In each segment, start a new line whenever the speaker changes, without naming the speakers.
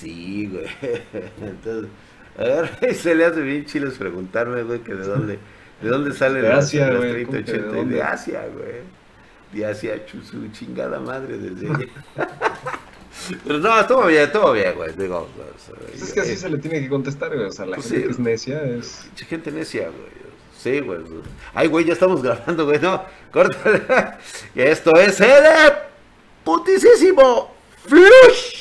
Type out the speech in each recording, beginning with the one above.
Sí, güey. Entonces, a ver, se le hace bien chiles preguntarme, güey, que de dónde, de dónde sale
De Asia,
las
güey,
30,
¿cómo que de
80
dónde?
de Asia, güey. De Asia, chu- su chingada madre desde. Pero no, estuvo bien, estuvo bien, güey. Digo,
Pues es que así se le tiene que contestar, güey. O sea, la
Pues
gente
sí.
que es necia es.
Pinche gente necia, güey. Sí, güey. Ay, güey, ya estamos grabando, güey. No, córtale. Esto es el putisísimo flush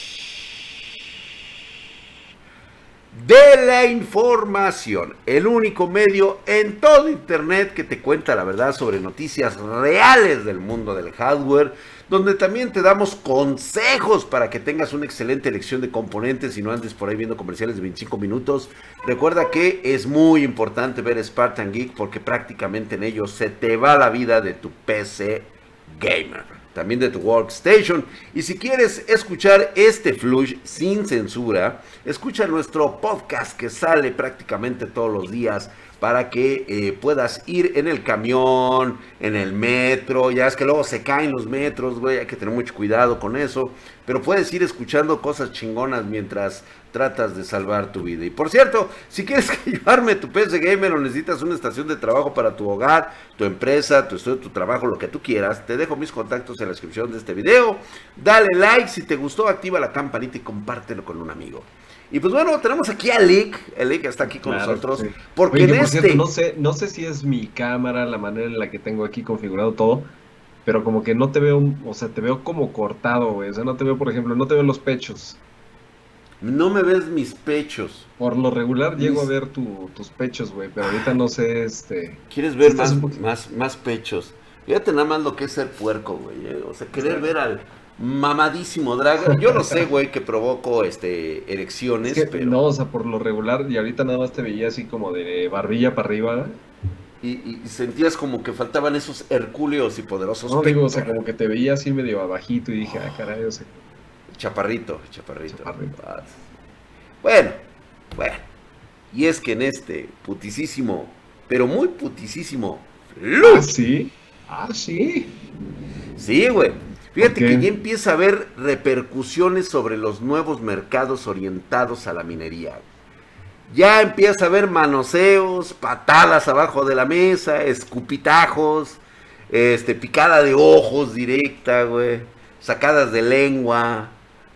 de la información. El único medio en todo Internet que te cuenta la verdad sobre noticias reales del mundo del hardware. Donde también te damos consejos para que tengas una excelente elección de componentes y no andes por ahí viendo comerciales de 25 minutos. Recuerda que es muy importante ver Spartan Geek porque prácticamente en ellos se te va la vida de tu PC gamer, también de tu workstation. Y si quieres escuchar este flush sin censura, escucha nuestro podcast que sale prácticamente todos los días para que eh, puedas ir en el camión, en el metro, ya es que luego se caen los metros, güey, hay que tener mucho cuidado con eso, pero puedes ir escuchando cosas chingonas mientras tratas de salvar tu vida. Y por cierto, si quieres llevarme tu PC Gamer o necesitas una estación de trabajo para tu hogar, tu empresa, tu estudio, tu trabajo, lo que tú quieras, te dejo mis contactos en la descripción de este video. Dale like, si te gustó, activa la campanita y compártelo con un amigo. Y pues bueno, tenemos aquí a Lick, el Lick está aquí con
Claro,
nosotros,
sí.
porque
Oye, que
en
por
este...
cierto, no sé, no sé si es mi cámara, la manera en la que tengo aquí configurado todo, pero como que no te veo, o sea, te veo como cortado, güey. O sea, no te veo, por ejemplo, no te veo los pechos.
No me ves mis pechos.
Por lo regular llego a ver tu- tus pechos, güey, pero ahorita no sé, este...
¿Quieres ver más, más, más pechos? Fíjate nada más lo que es ser puerco, güey. eh. O sea, querer ver al mamadísimo drag. Yo no sé, güey, que provoco este, erecciones,
Es que,
pero...
No, o sea, por lo regular, y ahorita nada más te veía así como de barbilla para arriba.
Y, y- y sentías como que faltaban esos hercúleos y poderosos
No, digo, o sea, como que te veía así medio abajito y dije, ah, caray, o sea,
Chaparrito, chaparrito.
Chaparrito.
Ah, Bueno, bueno. Y es que en este putisísimo, pero muy putisísimo
ah, sí, ah, sí.
Sí, güey. Fíjate que ya empieza a haber repercusiones sobre los nuevos mercados orientados a la minería. Ya empieza a haber manoseos, patadas abajo de la mesa, escupitajos, este, picada de ojos directa, güey, sacadas de lengua,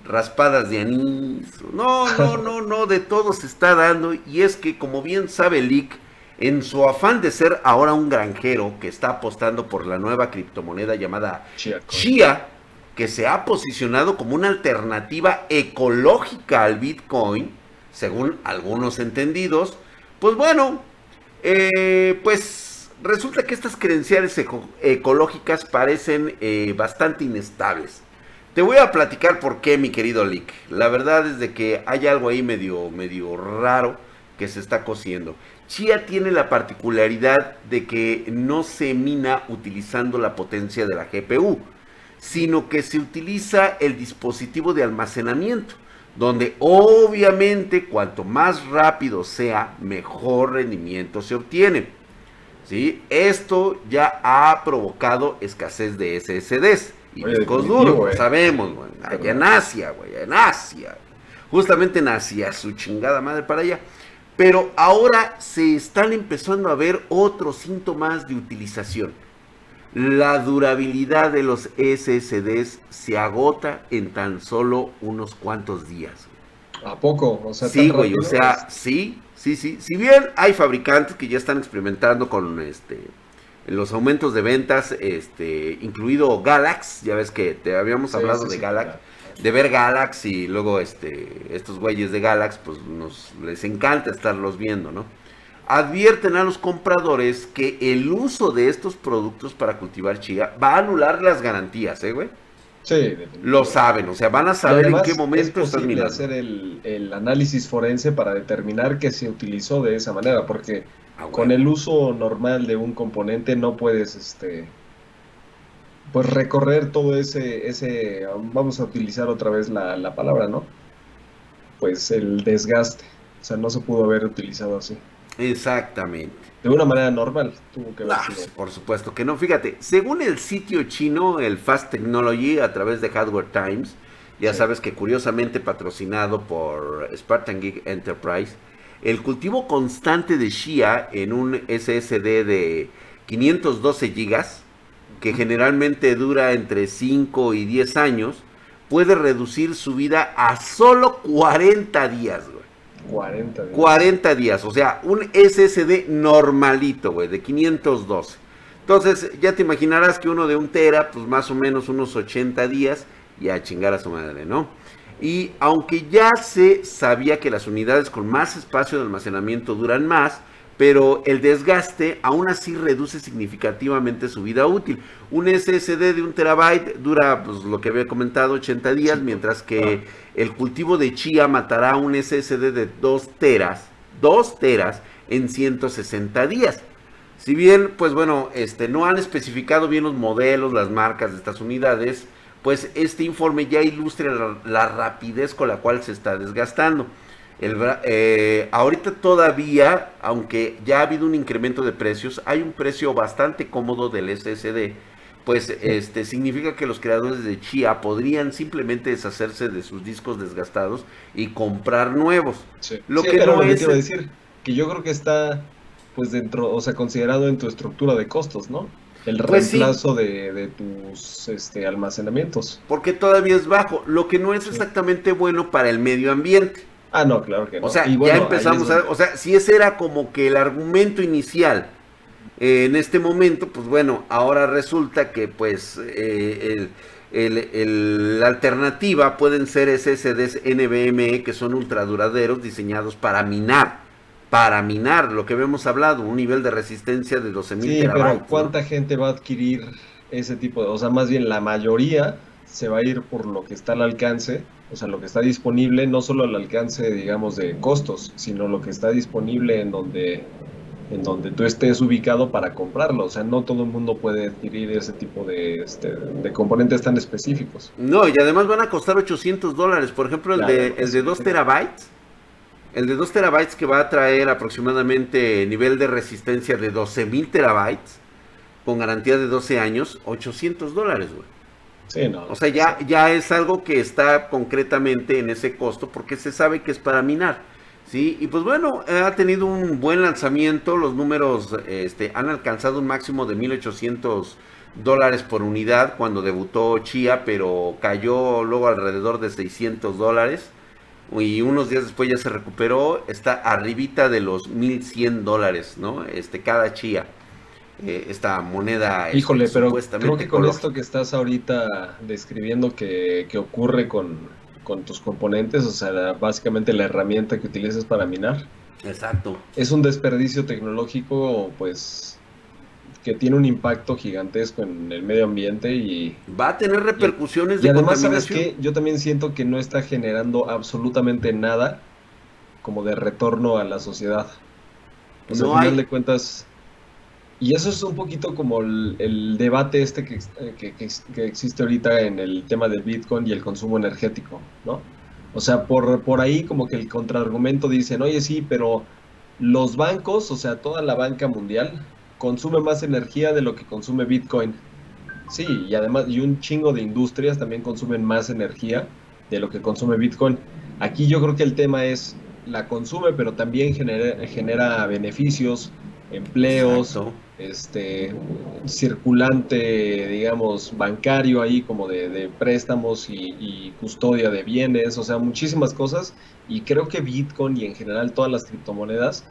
raspadas de anís. No, no, no, no, de todo se está dando. Y es que, como bien sabe Lick, en su afán de ser ahora un granjero que está apostando por la nueva criptomoneda llamada
Chia,
que se ha posicionado como una alternativa ecológica al Bitcoin, según algunos entendidos, pues bueno, eh, pues resulta que estas credenciales eco- ecológicas parecen eh, bastante inestables. Te voy a platicar por qué, mi querido Lick. La verdad es de que hay algo ahí medio, medio raro que se está cociendo. Chia tiene la particularidad de que no se mina utilizando la potencia de la GPU, sino que se utiliza el dispositivo de almacenamiento, donde obviamente cuanto más rápido sea, mejor rendimiento se obtiene. ¿Sí? Esto ya ha provocado escasez de SSDs discos duros,
eh.
sabemos, güey. allá en Asia, güey, en Asia. Justamente en Asia, su chingada madre para allá. Pero ahora se están empezando a ver otros síntomas de utilización. La durabilidad de los SSDs se agota en tan solo unos cuantos días.
¿A poco? O sea,
Sí, güey, o sea, sí, sí, sí. Si bien hay fabricantes que ya están experimentando con este los aumentos de ventas, este, incluido Galax, ya ves que te habíamos
sí,
hablado
sí,
de
sí,
Galax,
claro.
de ver Galax y luego este estos güeyes de Galax, pues nos les encanta estarlos viendo, ¿no? Advierten a los compradores que el uso de estos productos para cultivar chía va a anular las garantías, ¿eh, güey?
Sí.
Lo saben, o sea, van a saber en qué
es
momento estás
posible
mirando.
hacer el, el análisis forense para determinar que se utilizó de esa manera, porque
Ah,
con el uso normal de un componente no puedes, este, pues recorrer todo ese, ese, vamos a utilizar otra vez la, la palabra, ¿no? Pues el desgaste, o sea, no se pudo haber utilizado así.
Exactamente.
De una manera normal, tuvo que
Ah,
sido.
por supuesto que no. Fíjate, según el sitio chino, el Fast Technology, a través de Hardware Times, ya sabes que curiosamente patrocinado por Spartan Geek Enterprise, el cultivo constante de Shia en un SSD de 512 GB, que generalmente dura entre 5 y 10 años, puede reducir su vida a solo 40 días, güey.
40 días.
40 días, o sea, un SSD normalito, güey, de 512. Entonces, ya te imaginarás que uno de un tera, pues más o menos unos 80 días, y a chingar a su madre, ¿no? Y aunque ya se sabía que las unidades con más espacio de almacenamiento duran más, pero el desgaste aún así reduce significativamente su vida útil. Un SSD de un terabyte dura, pues lo que había comentado, 80 días, mientras que el cultivo de chía matará un SSD de 2 teras, 2 teras en 160 días. Si bien, pues bueno, este, no han especificado bien los modelos, las marcas de estas unidades, pues este informe ya ilustra la, rapidez con la cual se está desgastando. El, eh, ahorita todavía, aunque ya ha habido un incremento de precios, hay un precio bastante cómodo del SSD. Pues este significa que los creadores de Chia podrían simplemente deshacerse de sus discos desgastados y comprar nuevos.
Lo que no es decir que yo creo que está pues dentro, o sea, considerado en tu estructura de costos, ¿no? El pues reemplazo de, tus este, almacenamientos.
Porque todavía es bajo, lo que no es exactamente bueno para el medio ambiente.
Ah, no, claro que no.
O sea, ya empezamos a... O sea, si ese era como que el argumento inicial eh, en este momento, pues bueno, ahora resulta que pues eh, la alternativa pueden ser SSDs NVMe que son ultraduraderos diseñados para minar para minar lo que habíamos hablado, un nivel de resistencia de 12.000 sí, Pero
¿cuánta gente va a adquirir ese tipo de, o sea, más bien la mayoría se va a ir por lo que está al alcance, o sea, lo que está disponible, no solo al alcance, digamos, de costos, sino lo que está disponible en donde en donde tú estés ubicado para comprarlo. O sea, no todo el mundo puede adquirir ese tipo de, este, de componentes tan específicos.
No, y además van a costar 800 dólares. Por ejemplo, el, de, el de 2 terabytes el de 2 terabytes que va a traer aproximadamente nivel de resistencia de 12.000 terabytes con garantía de 12 años, 800 dólares, güey.
Sí, no.
O sea, ya, ya es algo que está concretamente en ese costo porque se sabe que es para minar. ¿sí? Y pues bueno, ha tenido un buen lanzamiento. Los números este, han alcanzado un máximo de 1800 dólares por unidad cuando debutó Chia, pero cayó luego alrededor de 600 dólares y unos días después ya se recuperó, está arribita de los 1100 dólares, ¿no? Este, cada chía. Eh, esta moneda.
Este, Híjole, pero creo que con esto que estás ahorita describiendo que, que ocurre con, con, tus componentes, o sea, básicamente la herramienta que utilizas para minar.
Exacto.
Es un desperdicio tecnológico, pues, que tiene un impacto gigantesco en el medio ambiente y
va a tener repercusiones
y, y además sabes que yo también siento que no está generando absolutamente nada como de retorno a la sociedad. O sea, al final de cuentas y eso es un poquito como el, debate este que, que, que, existe ahorita en el tema del Bitcoin y el consumo energético, ¿no? O sea, por, por ahí como que el contraargumento dicen, oye, sí, pero los bancos, o sea, toda la banca mundial, consume más energía de lo que consume Bitcoin. Sí, y además, y un chingo de industrias también consumen más energía de lo que consume Bitcoin. Aquí yo creo que el tema es, la consume, pero también genera, genera beneficios, empleos, este circulante, digamos, bancario ahí como de, préstamos y, custodia de bienes, o sea, muchísimas cosas. Y creo que Bitcoin y en general todas las criptomonedas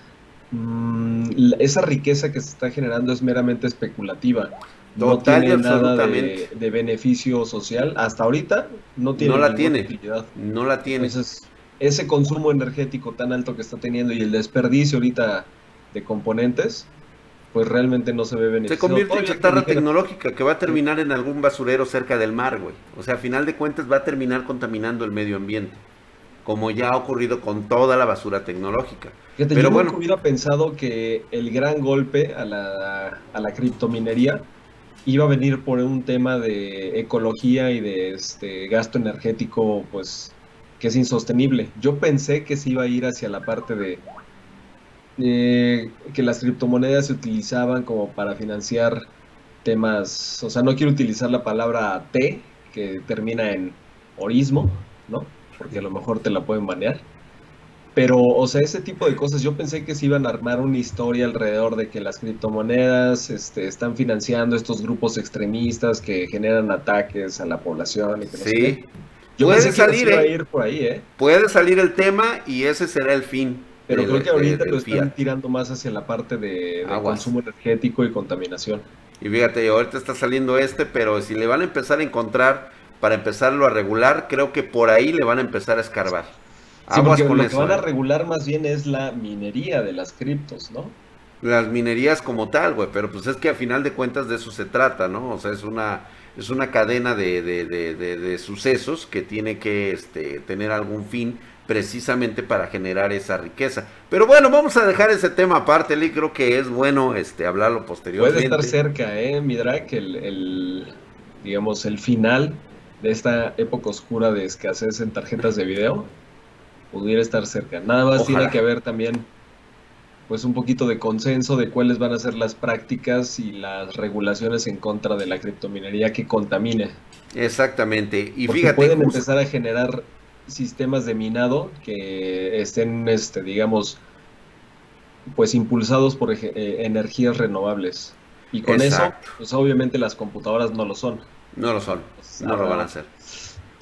Mm, esa riqueza que se está generando es meramente especulativa. no tiene nada de, beneficio social. Hasta ahorita no tiene.
No la tiene. No la tiene.
Entonces, ese consumo energético tan alto que está teniendo y el desperdicio ahorita de componentes, pues realmente no se ve beneficio.
Se convierte en chatarra tecnológica que va a terminar en algún basurero cerca del mar, güey. O sea, a final de cuentas va a terminar contaminando el medio ambiente como ya ha ocurrido con toda la basura tecnológica.
Pero yo bueno, hubiera pensado que el gran golpe a la, a la criptominería iba a venir por un tema de ecología y de este gasto energético, pues, que es insostenible. Yo pensé que se iba a ir hacia la parte de que las criptomonedas se utilizaban como para financiar temas, o sea, no quiero utilizar la palabra T, que termina en orismo, ¿no? Porque a lo mejor te la pueden banear. Pero, o sea, ese tipo de cosas, yo pensé que se iban a armar una historia alrededor de que las criptomonedas este, están financiando estos grupos extremistas que generan ataques a la población y que no
sí.
Yo puede salir, iba a ir por ahí, ¿eh?
Puede salir el tema y ese será el fin.
Pero creo que ahorita lo están tirando más hacia la parte de, consumo energético y contaminación.
Y fíjate, ahorita está saliendo este, pero si le van a empezar a encontrar para empezarlo a regular, creo que por ahí le van a empezar a escarbar.
Sí, Aguas con lo que van a ¿eh? regular más bien es la minería de las criptos, ¿no?
Las minerías como tal, güey, pero pues es que a final de cuentas de eso se trata, ¿no? O sea, es una, es una cadena de, de, de, de sucesos que tiene que este, tener algún fin precisamente para generar esa riqueza. Pero bueno, vamos a dejar ese tema aparte, Lee, creo que es bueno este, hablarlo posteriormente.
Puede estar cerca, ¿eh, Midrak? El, el, digamos, el final de esta época oscura de escasez en tarjetas de video pudiera estar cerca. Nada más tiene que haber también pues un poquito de consenso de cuáles van a ser las prácticas y las regulaciones en contra de la criptominería que contamine.
Exactamente. Y
Porque
fíjate,
pueden empezar a generar sistemas de minado que estén, este, digamos, pues impulsados por eh, energías renovables. Y con eso, pues obviamente las computadoras no lo son.
No lo son, no lo van a hacer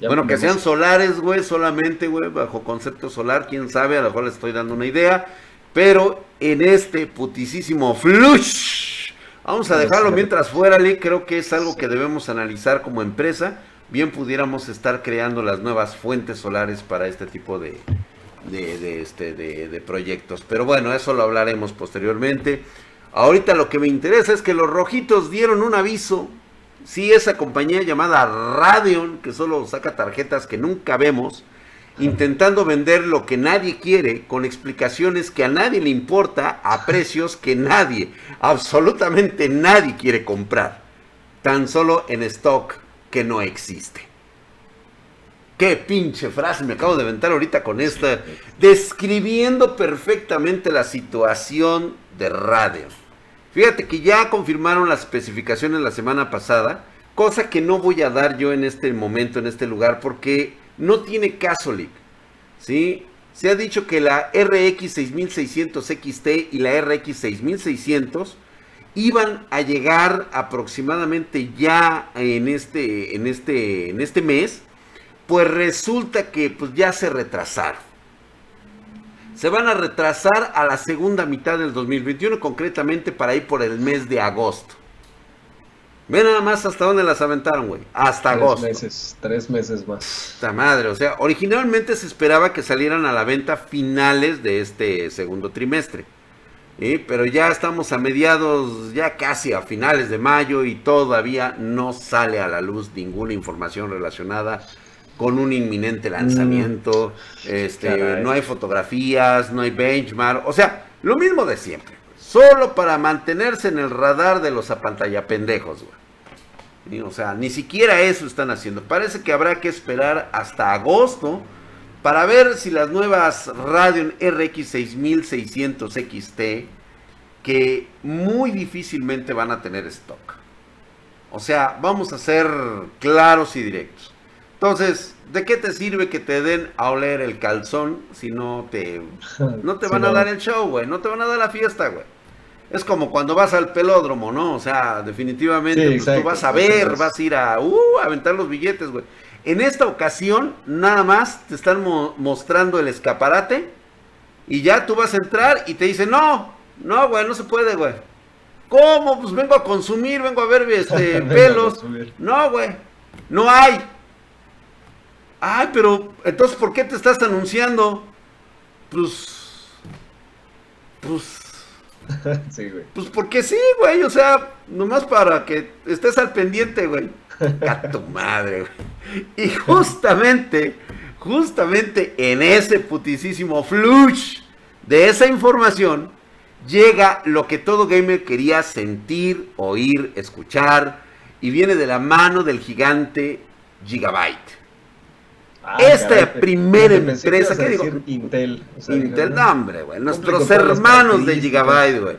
bueno, que sean solares, güey, solamente, güey, bajo concepto solar, quién sabe, a lo mejor les estoy dando una idea. Pero en este putisísimo flush, vamos a dejarlo mientras fuera, Lee, creo que es algo que debemos analizar como empresa. Bien pudiéramos estar creando las nuevas fuentes solares para este tipo de, de, de este, de, de proyectos. Pero bueno, eso lo hablaremos posteriormente. Ahorita lo que me interesa es que los rojitos dieron un aviso Sí, esa compañía llamada Radeon, que solo saca tarjetas que nunca vemos, intentando vender lo que nadie quiere, con explicaciones que a nadie le importa, a precios que nadie, absolutamente nadie quiere comprar. Tan solo en stock que no existe. Qué pinche frase me acabo de inventar ahorita con esta, describiendo perfectamente la situación de Radeon. Fíjate que ya confirmaron las especificaciones la semana pasada, cosa que no voy a dar yo en este momento, en este lugar, porque no tiene caso, Lick. ¿Sí? Se ha dicho que la RX 6600 XT y la RX 6600 iban a llegar aproximadamente ya en este, en este, en este mes, pues resulta que pues ya se retrasaron se van a retrasar a la segunda mitad del 2021, concretamente para ir por el mes de agosto. Ve nada más hasta dónde las aventaron, güey. Hasta agosto.
Tres meses, tres meses más.
Esta madre, o sea, originalmente se esperaba que salieran a la venta finales de este segundo trimestre. Pero ya estamos a mediados, ya casi a finales de mayo y todavía no sale a la luz ninguna información relacionada con un inminente lanzamiento, mm. este, no hay fotografías, no hay benchmark, o sea, lo mismo de siempre, solo para mantenerse en el radar de los apantallapendejos, güey. O sea, ni siquiera eso están haciendo. Parece que habrá que esperar hasta agosto para ver si las nuevas Radeon RX 6600 XT, que muy difícilmente van a tener stock. O sea, vamos a ser claros y directos. Entonces, ¿de qué te sirve que te den a oler el calzón si no te, no te van a dar el show, güey? No te van a dar la fiesta, güey. Es como cuando vas al pelódromo, ¿no? O sea, definitivamente pues, tú vas a ver, vas a ir a, uh, aventar los billetes, güey. En esta ocasión, nada más te están mostrando el escaparate y ya tú vas a entrar y te dicen, no, no, güey, no se puede, güey. ¿Cómo? Pues vengo a consumir, vengo a ver este, pelos. no, güey, no hay. Ay, pero entonces, ¿por qué te estás anunciando? Pues. Pues.
sí, güey.
Pues porque sí, güey. O sea, nomás para que estés al pendiente, güey. A tu madre, güey. Y justamente, justamente en ese putisísimo flush de esa información, llega lo que todo gamer quería sentir, oír, escuchar. Y viene de la mano del gigante Gigabyte. Ah, Esta primera empresa, ¿qué digo?
Intel.
Intel, no, hombre, güey. Nuestros hermanos de Gigabyte, güey.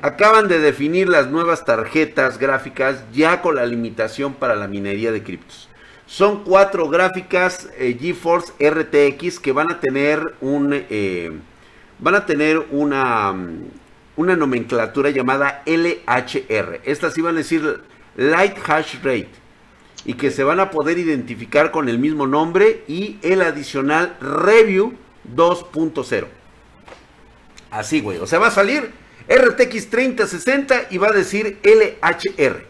Acaban de definir las nuevas tarjetas gráficas ya con la limitación para la minería de criptos. Son cuatro gráficas eh, GeForce RTX que van a tener un eh, van a tener una mm, una nomenclatura llamada LHR. Estas van a decir Light Hash Rate y que se van a poder identificar con el mismo nombre y el adicional Review 2.0. Así, güey. O sea, va a salir RTX 3060 y va a decir LHR.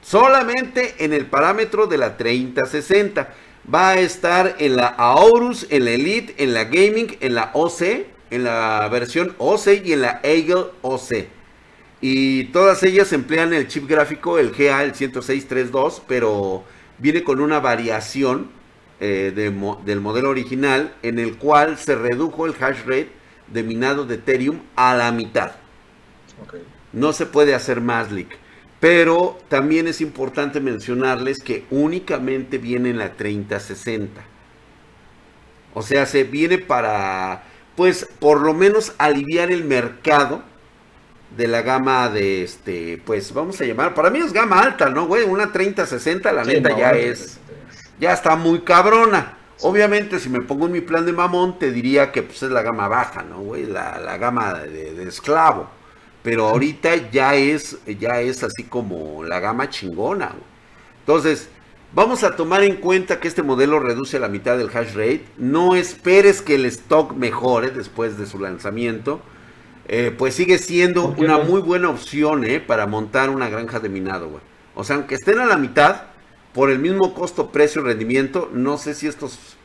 Solamente en el parámetro de la 3060. Va a estar en la Aorus, en la Elite, en la Gaming, en la OC, en la versión OC y en la Eagle OC. Y todas ellas emplean el chip gráfico, el GA, el 10632, pero viene con una variación eh, del modelo original en el cual se redujo el hash rate de minado de Ethereum a la mitad. No se puede hacer más leak. Pero también es importante mencionarles que únicamente viene en la 3060. O sea, se viene para, pues, por lo menos aliviar el mercado de la gama de este, pues vamos a llamar, para mí es gama alta, ¿no, güey? Una 3060, la neta ya es, ya está muy cabrona. Obviamente, si me pongo en mi plan de mamón, te diría que pues es la gama baja, ¿no, güey? La, la gama de, esclavo. Pero ahorita ya es, ya es así como la gama chingona, güey. Entonces, vamos a tomar en cuenta que este modelo reduce a la mitad del hash rate. No esperes que el stock mejore después de su lanzamiento eh, pues sigue siendo una muy buena opción eh, para montar una granja de minado, güey. O sea, aunque estén a la mitad, por el mismo costo, precio, rendimiento, no sé si estos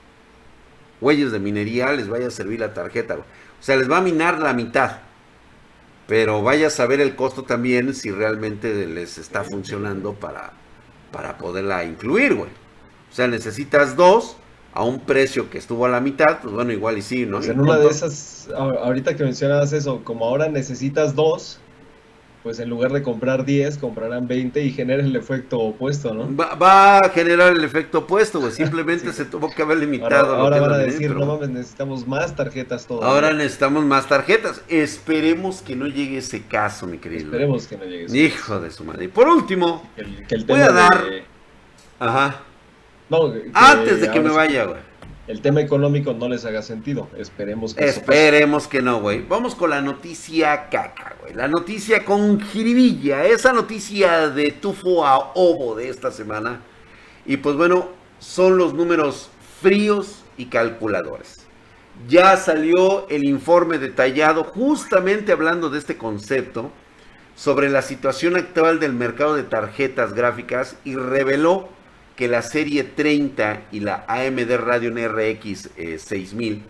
güeyes de minería les vaya a servir la tarjeta, güey. O sea, les va a minar la mitad. Pero vaya a saber el costo también si realmente les está funcionando para, para poderla incluir, güey. O sea, necesitas dos a un precio que estuvo a la mitad, pues bueno, igual y sí, ¿no?
en una de esas, ahorita que mencionabas eso, como ahora necesitas dos, pues en lugar de comprar 10, comprarán 20 y genera el efecto opuesto, ¿no?
Va, a generar el efecto opuesto, pues simplemente se tuvo que haber limitado.
Ahora, ahora van a decir, no mames, necesitamos más tarjetas todavía.
Ahora necesitamos más tarjetas. Esperemos que no llegue ese caso, mi querido.
Esperemos que no llegue ese
Hijo de su madre. Y por último, voy a dar... Ajá. Antes de que me vaya, güey.
El tema económico no les haga sentido. Esperemos
que Esperemos que no, güey. Vamos con la noticia caca, güey. La noticia con jiribilla. Esa noticia de tufo a ovo de esta semana. Y pues bueno, son los números fríos y calculadores. Ya salió el informe detallado justamente hablando de este concepto sobre la situación actual del mercado de tarjetas gráficas y reveló que la serie 30 y la AMD Radeon RX 6000 eh,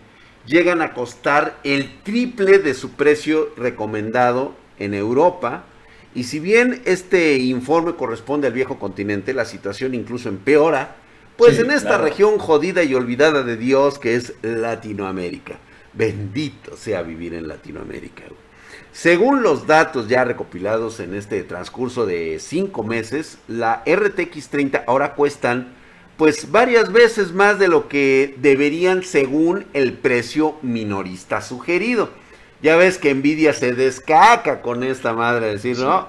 llegan a costar el triple de su precio recomendado en Europa. Y si bien este informe corresponde al viejo continente, la situación incluso empeora, pues en esta región jodida y olvidada de Dios que es Latinoamérica. Bendito sea vivir en Latinoamérica. Según los datos ya recopilados en este transcurso de cinco meses, la RTX 30 ahora cuestan pues varias veces más de lo que deberían según el precio minorista sugerido. Ya ves que Nvidia se descaca con esta madre, decir, no,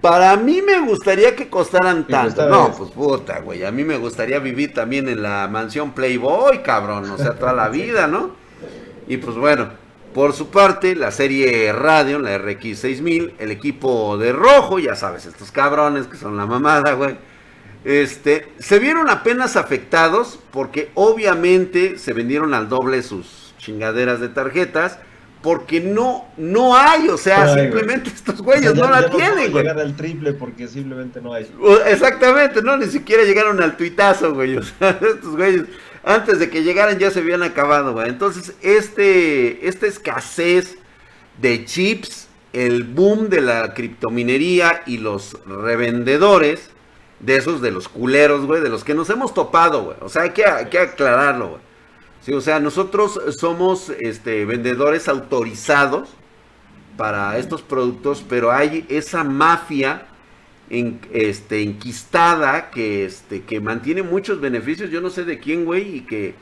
para mí me gustaría que costaran tanto. No, pues puta, güey, a mí me gustaría vivir también en la mansión Playboy, cabrón, o sea, toda la vida, ¿no? Y pues bueno, por su parte, la serie Radeon, la RX 6000, el equipo de rojo, ya sabes, estos cabrones que son la mamada, güey. Este, se vieron apenas afectados porque obviamente se vendieron al doble sus chingaderas de tarjetas porque no no hay, o sea, simplemente estos güeyes no la tienen,
güey. llegar al triple porque simplemente no hay.
Exactamente, no, ni siquiera llegaron al tuitazo, güey. O sea, estos güeyes antes de que llegaran ya se habían acabado, güey. Entonces, este, esta escasez de chips, el boom de la criptominería y los revendedores, de esos, de los culeros, güey, de los que nos hemos topado, güey. O sea, hay que, que aclararlo, güey. O sea, nosotros somos este, vendedores autorizados para estos productos, pero hay esa mafia en, este, enquistada que, este, que mantiene muchos beneficios, yo no sé de quién, güey, y que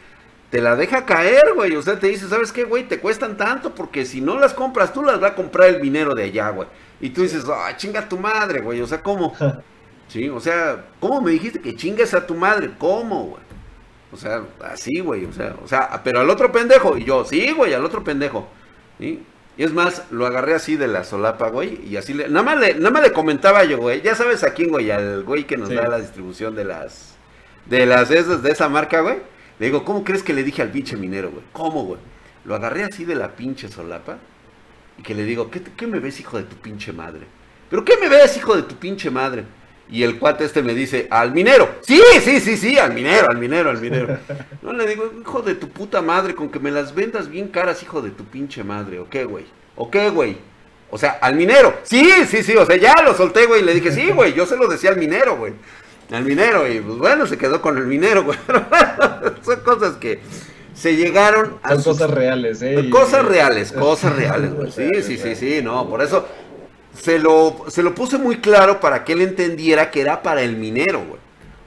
te la deja caer, güey. O sea, te dice, ¿sabes qué, güey? Te cuestan tanto porque si no las compras tú, las va a comprar el minero de allá, güey. Y tú dices, ah, chinga tu madre, güey. O sea, ¿cómo? Sí, o sea, ¿cómo me dijiste que chingues a tu madre? ¿Cómo, güey? O sea, así, güey, o sea, o sea, pero al otro pendejo. Y yo, sí, güey, al otro pendejo. ¿sí? Y es más, lo agarré así de la solapa, güey, y así le, nada más le, nada más le comentaba yo, güey, ya sabes a quién, güey, al güey que nos
Sí.
da la distribución de las, de las esas, de esa marca, güey. Le digo, ¿cómo crees que le dije al pinche minero, güey? ¿Cómo, güey? Lo agarré así de la pinche solapa y que le digo, ¿qué, qué me ves, hijo de tu pinche madre? ¿Pero qué me ves, hijo de tu pinche madre? Y el cuate este me dice, al minero. Sí, sí, sí, sí, al minero, al minero, al minero. No le digo, hijo de tu puta madre, con que me las vendas bien caras, hijo de tu pinche madre. ¿O qué, güey? ¿O qué, güey? O sea, al minero. Sí, sí, sí, o sea, ya lo solté, güey. y Le dije, sí, güey, yo se lo decía al minero, güey. Al minero, y pues bueno, se quedó con el minero, güey. Son cosas que se llegaron a
Son
sus-
cosas reales, ¿eh?
Cosas reales, cosas reales, güey. Sí, sí, sí, sí, no, por eso se lo, se lo puse muy claro para que él entendiera que era para el minero, güey.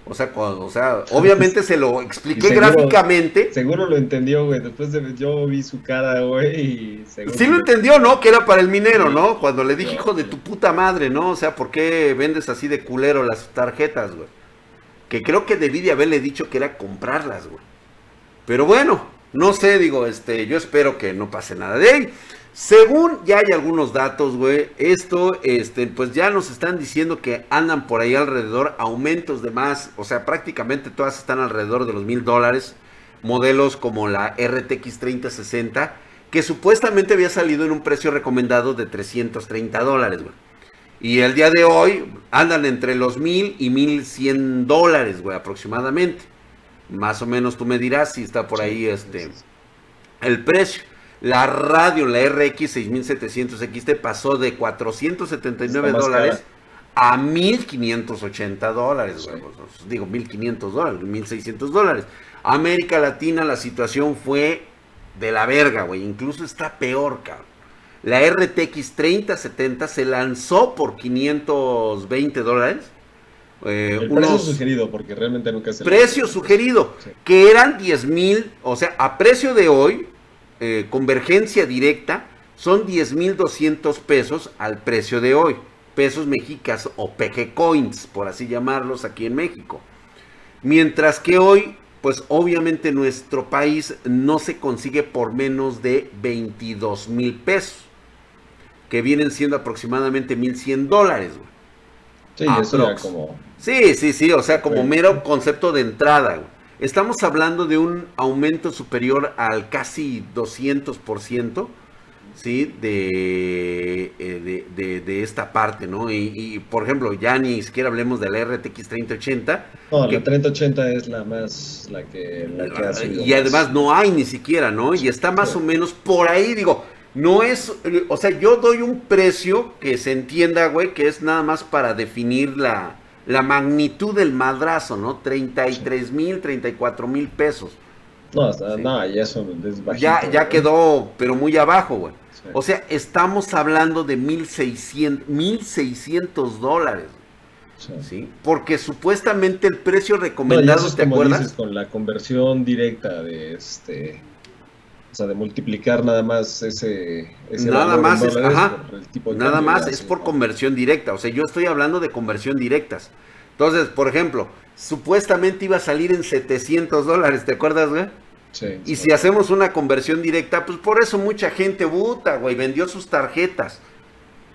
O sea, cuando, o sea, obviamente se lo expliqué
seguro-
gráficamente.
Seguro lo entendió, güey. Después de yo vi su cara, güey, y.
Sí lo entendió, ¿no? Que era para el minero, ¿no? Cuando le dije, hijo de tu puta madre, ¿no? O sea, ¿por qué vendes así de culero las tarjetas, güey? Que creo que debí de haberle dicho que era comprarlas, güey. Pero bueno, no sé, digo, este, yo espero que no pase nada de ahí. Según ya hay algunos datos, güey, esto, este, pues ya nos están diciendo que andan por ahí alrededor aumentos de más, o sea, prácticamente todas están alrededor de los mil dólares, modelos como la RTX 3060, que supuestamente había salido en un precio recomendado de 330 dólares, güey. Y el día de hoy andan entre los mil y mil cien dólares, güey, aproximadamente. Más o menos tú me dirás si está por ahí este el precio. La radio, la RX 6700 XT pasó de 479
Está más
dólares a 1580 dólares.
Sí.
Pues, digo 1500 dólares, 1600 dólares. América Latina la situación fue de la verga, güey. Incluso está peor, cabrón. La RTX 3070 se lanzó por 520 dólares. Eh,
El precio sugerido, porque realmente nunca se
precio sugerido,
Sí.
que eran 10 mil, o sea, a precio de hoy, eh, convergencia directa, son 10 mil 200 pesos al precio de hoy, pesos mexicas o PG coins, por así llamarlos aquí en México. Mientras que hoy, pues obviamente nuestro país no se consigue por menos de 22 mil pesos, que vienen siendo aproximadamente 1100 dólares. güey.
Sí, eso era como.
Sí, sí, sí, o sea, como mero concepto de entrada. güey. Estamos hablando de un aumento superior al casi 200%, ¿sí? De, eh, de, de- de esta parte, ¿no? Y, y, por ejemplo, ya ni siquiera hablemos de la RTX 3080.
No,
que-
la 3080 es la más. La que, la que ha subido
y
más.
además no hay ni siquiera, ¿no? Y está más
Sí.
o menos por ahí, digo, no es, o sea, yo doy un precio que se entienda, güey, que es nada más para definir la, la magnitud del madrazo, ¿no? 33 mil, 34 mil pesos.
No, hasta,
Sí.
no, ya eso es bajito.
Ya, ya quedó, pero muy abajo, güey.
Sí.
O sea, estamos hablando de 1600, 1600 dólares,
Sí.
¿sí? Porque supuestamente el precio recomendado, ¿te acuerdas?
dices, con la conversión directa de este. O sea, de multiplicar nada más ese. ese
Nada más es- ajá.
por el tipo de
Nada más es por conversión directa. O sea, yo estoy hablando de conversión directas. Entonces, por ejemplo, supuestamente iba a salir en 700 dólares, ¿te acuerdas, güey?
Sí,
Y
sí.
si hacemos una conversión directa, pues por eso mucha gente buta, güey, vendió sus tarjetas.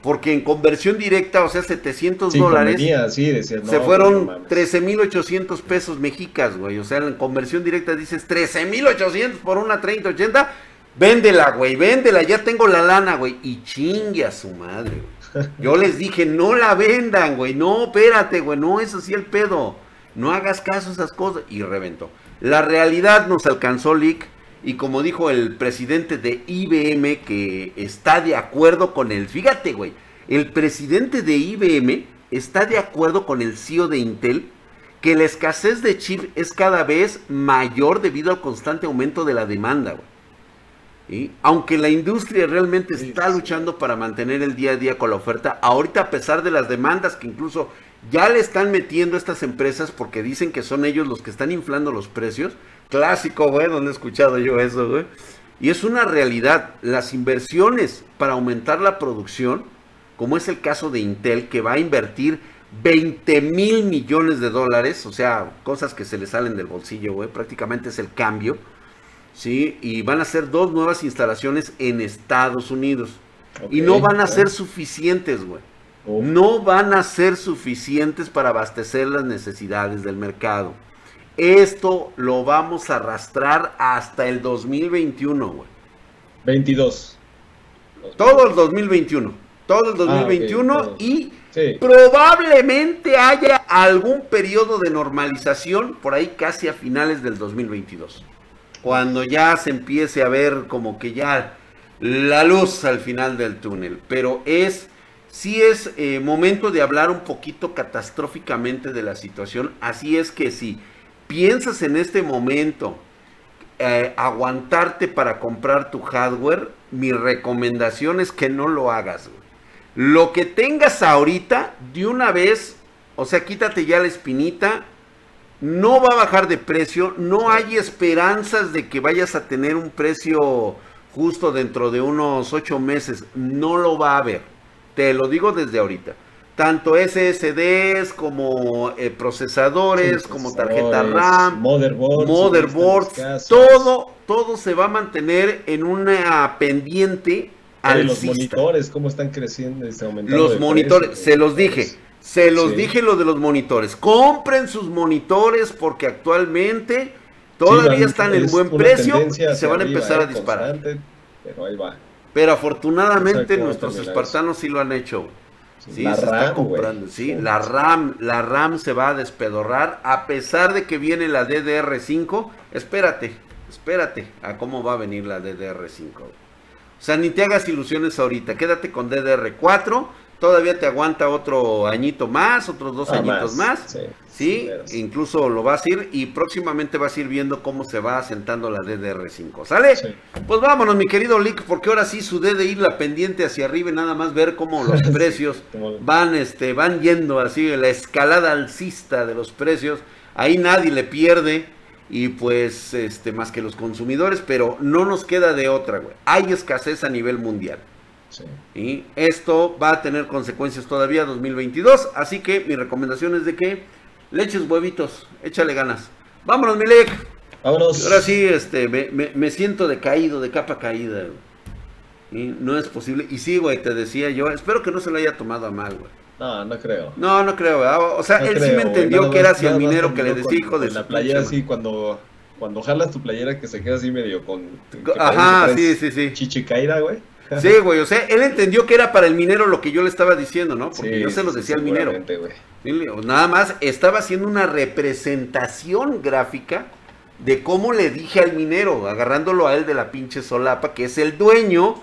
Porque en conversión directa, o sea, 700
Sí,
dólares,
convenía, sí, no,
se fueron
no mames.
13.800 pesos mexicas, güey. O sea, en conversión directa dices 13.800 por una 3080. Véndela, güey, véndela, ya tengo la lana, güey. Y chingue a su madre, güey. Yo les dije, no la vendan, güey. No, espérate, güey, no es así el pedo. No hagas caso a esas cosas. Y reventó. La realidad nos alcanzó, Lick. Y como dijo el presidente de IBM, que está de acuerdo con el. Fíjate, güey. El presidente de IBM está de acuerdo con el CEO de Intel que la escasez de chip es cada vez mayor debido al constante aumento de la demanda, güey. ¿Sí? Aunque la industria realmente está luchando para mantener el día a día con la oferta, ahorita a pesar de las demandas que incluso ya le están metiendo estas empresas porque dicen que son ellos los que están inflando los precios. Clásico, güey, donde he escuchado yo eso, güey. Y es una realidad. Las inversiones para aumentar la producción, como es el caso de Intel, que va a invertir 20 mil millones de dólares, o sea, cosas que se le salen del bolsillo, güey, prácticamente es el cambio, ¿sí? Y van a ser dos nuevas instalaciones en Estados Unidos. y no van a ser suficientes, güey. Oh. No van a ser suficientes para abastecer las necesidades del mercado. Esto lo vamos a arrastrar hasta el 2021, güey.
22.
Todo el 2021. Todo el 2021 ah, y probablemente haya algún periodo de normalización por ahí casi a finales del 2022. Cuando ya se empiece a ver como que ya la luz al final del túnel. Pero es, sí es eh, momento de hablar un poquito catastróficamente de la situación. Así es que si piensas en este momento eh, aguantarte para comprar tu hardware, mi recomendación es que no lo hagas. Lo que tengas ahorita, de una vez, o sea, quítate ya la espinita, no va a bajar de precio, no hay esperanzas de que vayas a tener un precio justo dentro de unos ocho meses, no lo va a haber, te lo digo desde ahorita tanto SSDs como eh, procesadores, como tarjeta RAM, motherboards, todo, todo se va a mantener en una pendiente
al los monitores, cómo están creciendo,
Los monitores, se los dije, se los dije lo de los monitores. Compren sus monitores porque actualmente todavía están en buen precio y se van a empezar a disparar.
Pero ahí va.
Pero afortunadamente nuestros espartanos sí lo han hecho. Sí, se está comprando, sí, la RAM, la RAM se va a despedorrar a pesar de que viene la DDR5. Espérate, espérate a cómo va a venir la DDR5. O sea, ni te hagas ilusiones ahorita, quédate con DDR4 todavía te aguanta otro añito más, otros dos ah, añitos más. Sí, incluso lo vas a ir y próximamente vas a ir viendo cómo se va asentando la DDR5. ¿Sale? Pues vámonos, mi querido Lick, porque ahora sí su DDI la pendiente hacia arriba y nada más ver cómo los precios van, este, van yendo así, la escalada alcista de los precios. Ahí nadie le pierde y pues este más que los consumidores, pero no nos queda de otra, güey. Hay escasez a nivel mundial. Y esto va a tener consecuencias todavía 2022. Así que mi recomendación es de que leches huevitos, échale ganas. Vámonos, Milek.
Vámonos.
Ahora sí, este, me, siento decaído, de capa caída. Y no es posible. Y sí, güey, te decía yo, espero que no se lo haya tomado a mal, güey.
No, no creo.
No, no creo, O sea, él sí me entendió que era hacia el minero que le decía hijo de
la playera así cuando cuando jalas tu playera que se queda así medio con
Ajá, sí, sí, sí.
Chichicaira, güey.
Sí, güey, o sea, él entendió que era para el minero lo que yo le estaba diciendo, ¿no? Porque yo se lo decía al minero. Nada más estaba haciendo una representación gráfica de cómo le dije al minero, agarrándolo a él de la pinche solapa, que es el dueño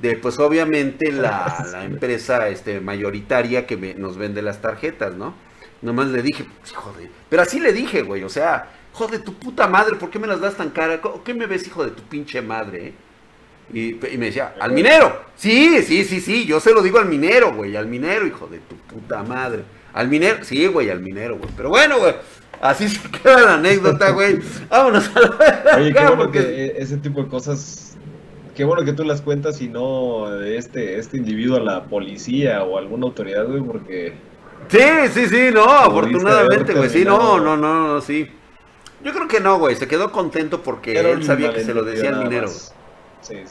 de, pues obviamente, la, empresa este, mayoritaria que nos vende las tarjetas, ¿no? Nomás le dije, pues, hijo de... Pero así le dije, güey, o sea, hijo de tu puta madre, ¿por qué me las das tan cara? ¿Qué me ves, hijo de tu pinche madre, eh? Y, me decía, al minero. Sí, sí, sí, sí, yo se lo digo al minero, güey, al minero, hijo de tu puta madre. Al minero, sí, güey, al minero, güey. Pero bueno, güey, así se queda la anécdota, güey. Vámonos a
la Oye, qué bueno que ese tipo de cosas, qué bueno que tú las cuentas y no de este, este individuo a la policía o alguna autoridad, güey, porque...
Sí, sí, sí, no, afortunadamente, güey, sí, no, no, no, no, sí. Yo creo que no, güey, se quedó contento porque él sabía que se lo decía al minero.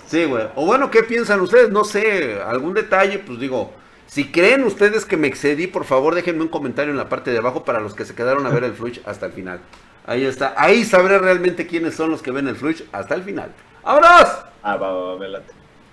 Sí, güey. O bueno, ¿qué piensan ustedes? No sé, algún detalle, pues digo, si creen ustedes que me excedí, por favor déjenme un comentario en la parte de abajo para los que se quedaron a ver el Flush hasta el final. Ahí está. Ahí sabré realmente quiénes son los que ven el Flush hasta el final. ¡Vámonos!
Ah, va, va, va,